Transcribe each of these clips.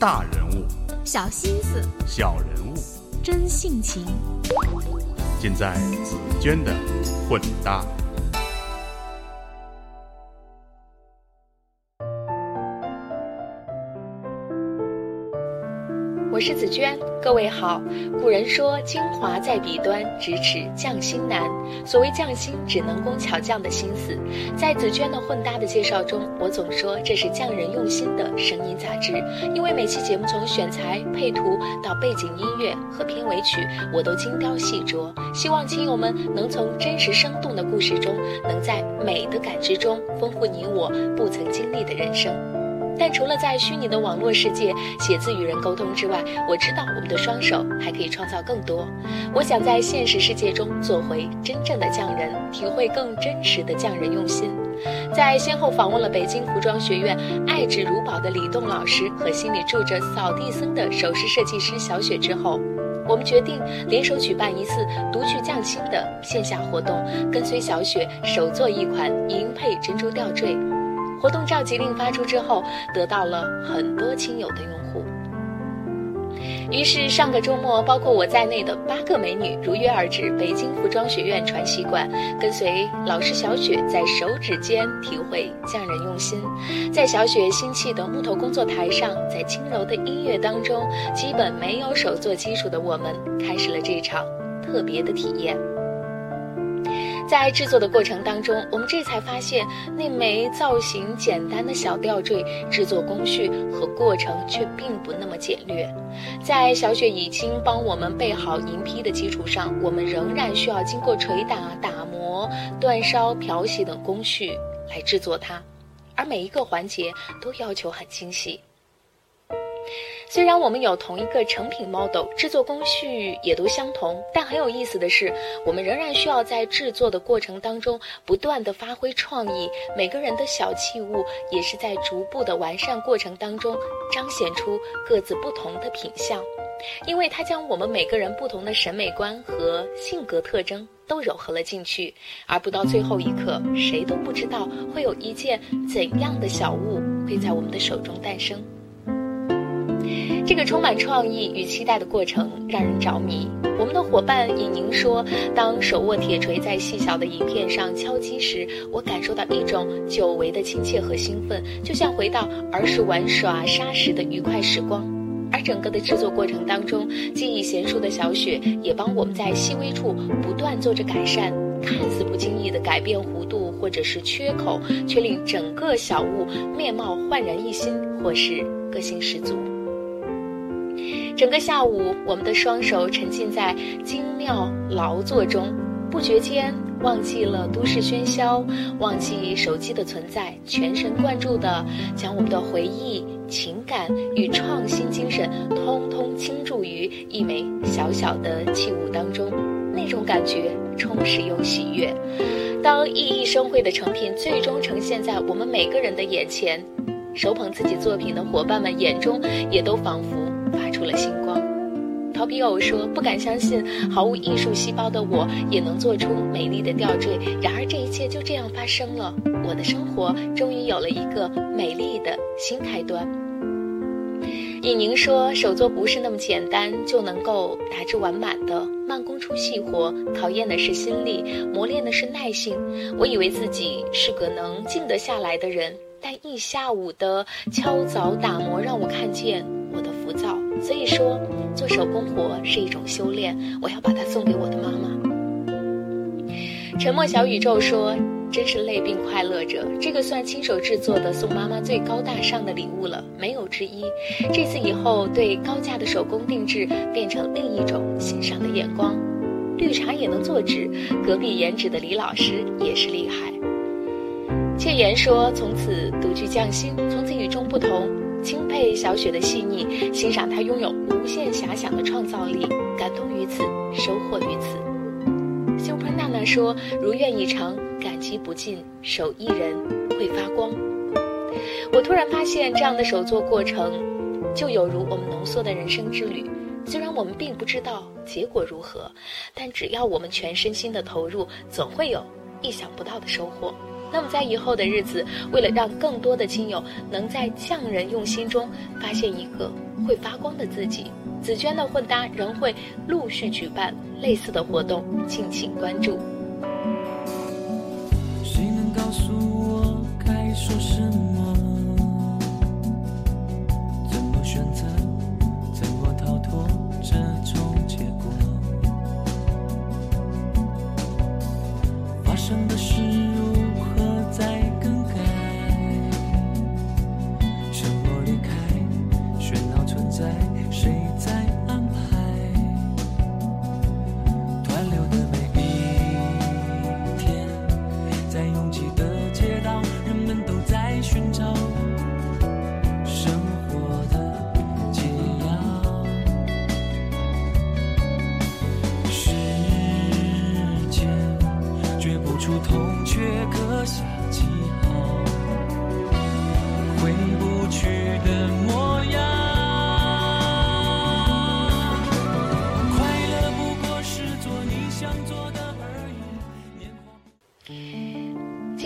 大人物，小心思，小人物，真性情，尽在紫娟的混搭。我是紫娟，各位好。古人说“精华在笔端，咫尺匠心难”。所谓匠心，指能工巧匠的心思。在紫娟的混搭的介绍中，我总说这是匠人用心的声音杂志，因为每期节目从选材、配图到背景音乐和片尾曲，我都精雕细琢。希望亲友们能从真实生动的故事中，能在美的感知中丰富你我不曾经历的人生。但除了在虚拟的网络世界写字与人沟通之外，我知道我们的双手还可以创造更多。我想在现实世界中做回真正的匠人，体会更真实的匠人用心。在先后访问了北京服装学院爱之如宝的李栋老师和心里住着扫地僧的首饰设计师小雪之后，我们决定联手举办一次独具匠心的线下活动，跟随小雪手做一款银配珍珠吊坠。活动召集令发出之后，得到了很多亲友的拥护。于是上个周末，包括我在内的八个美女如约而至北京服装学院传习馆，跟随老师小雪在手指间体会匠人用心。在小雪新砌的木头工作台上，在轻柔的音乐当中，基本没有手作基础的我们，开始了这场特别的体验。在制作的过程当中，我们这才发现那枚造型简单的小吊坠，制作工序和过程却并不那么简略。在小雪已经帮我们备好银坯的基础上，我们仍然需要经过捶打、打磨、煅烧、漂洗等工序来制作它，而每一个环节都要求很精细。虽然我们有同一个成品 model，制作工序也都相同，但很有意思的是，我们仍然需要在制作的过程当中不断的发挥创意。每个人的小器物也是在逐步的完善过程当中彰显出各自不同的品相，因为它将我们每个人不同的审美观和性格特征都糅合了进去，而不到最后一刻，谁都不知道会有一件怎样的小物会在我们的手中诞生。这充满创意与期待的过程让人着迷。我们的伙伴尹宁说：“当手握铁锤在细小的银片上敲击时，我感受到一种久违的亲切和兴奋，就像回到儿时玩耍沙时的愉快时光。”而整个的制作过程当中，技艺娴熟的小雪也帮我们在细微处不断做着改善，看似不经意的改变弧度或者是缺口，却令整个小物面貌焕然一新，或是个性十足。整个下午，我们的双手沉浸在精妙劳作中，不觉间忘记了都市喧嚣，忘记手机的存在，全神贯注地将我们的回忆、情感与创新精神通通倾注于一枚小小的器物当中，那种感觉充实又喜悦。当熠熠生辉的成品最终呈现在我们每个人的眼前，手捧自己作品的伙伴们眼中也都仿佛。发出了星光。陶皮偶说：“不敢相信，毫无艺术细胞的我也能做出美丽的吊坠。然而，这一切就这样发生了。我的生活终于有了一个美丽的新开端。”尹宁说：“手作不是那么简单就能够达至完满的，慢工出细活，考验的是心力，磨练的是耐性。我以为自己是个能静得下来的人，但一下午的敲凿打磨让我看见。”我的浮躁，所以说做手工活是一种修炼。我要把它送给我的妈妈。沉默小宇宙说：“真是累并快乐着，这个算亲手制作的送妈妈最高大上的礼物了，没有之一。这次以后，对高价的手工定制变成另一种欣赏的眼光。绿茶也能做纸，隔壁颜纸的李老师也是厉害。”切言说：“从此独具匠心，从此与众不同。”钦佩小雪的细腻，欣赏她拥有无限遐想的创造力，感动于此，收获于此。Super 娜娜说：“如愿以偿，感激不尽，手艺人会发光。”我突然发现，这样的手作过程，就有如我们浓缩的人生之旅。虽然我们并不知道结果如何，但只要我们全身心的投入，总会有意想不到的收获。那么在以后的日子，为了让更多的亲友能在匠人用心中发现一个会发光的自己，紫娟的混搭仍会陆续举办类似的活动，敬请关注。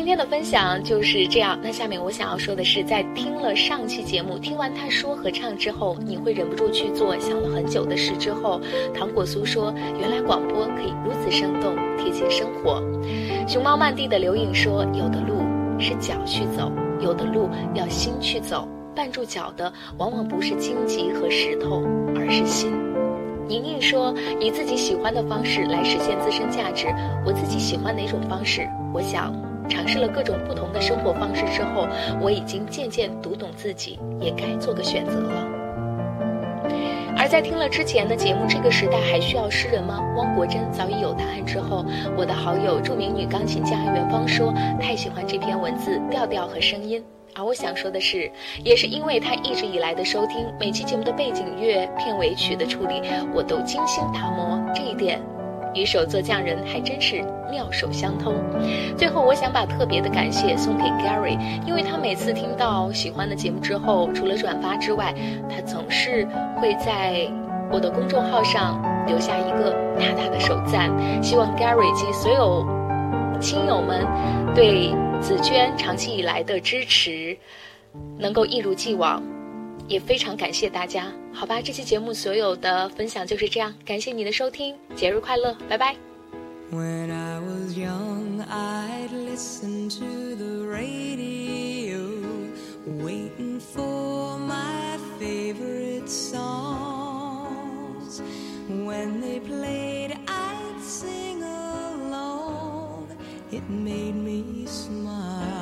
今天的分享就是这样。那下面我想要说的是，在听了上期节目，听完他说和唱之后，你会忍不住去做想了很久的事。之后，糖果酥说，原来广播可以如此生动，贴近生活。熊猫曼蒂的刘颖说，有的路是脚去走，有的路要心去走，绊住脚的往往不是荆棘和石头，而是心。宁宁说：“以自己喜欢的方式来实现自身价值。我自己喜欢哪种方式？我想尝试了各种不同的生活方式之后，我已经渐渐读懂自己，也该做个选择了。”而在听了之前的节目《这个时代还需要诗人吗？汪国真早已有答案之后，我的好友著名女钢琴家袁芳说：“太喜欢这篇文字调调和声音。”而我想说的是，也是因为他一直以来的收听，每期节目的背景乐、片尾曲的处理，我都精心打磨。这一点，与手作匠人还真是妙手相通。最后，我想把特别的感谢送给 Gary，因为他每次听到喜欢的节目之后，除了转发之外，他总是会在我的公众号上留下一个大大的手赞。希望 Gary 及所有亲友们对。紫娟长期以来的支持，能够一如既往，也非常感谢大家。好吧，这期节目所有的分享就是这样，感谢你的收听，节日快乐，拜拜。When I was young, I'd listen to the radio, waiting for my favorite songs. When they played, I'd sing along. It made me smile.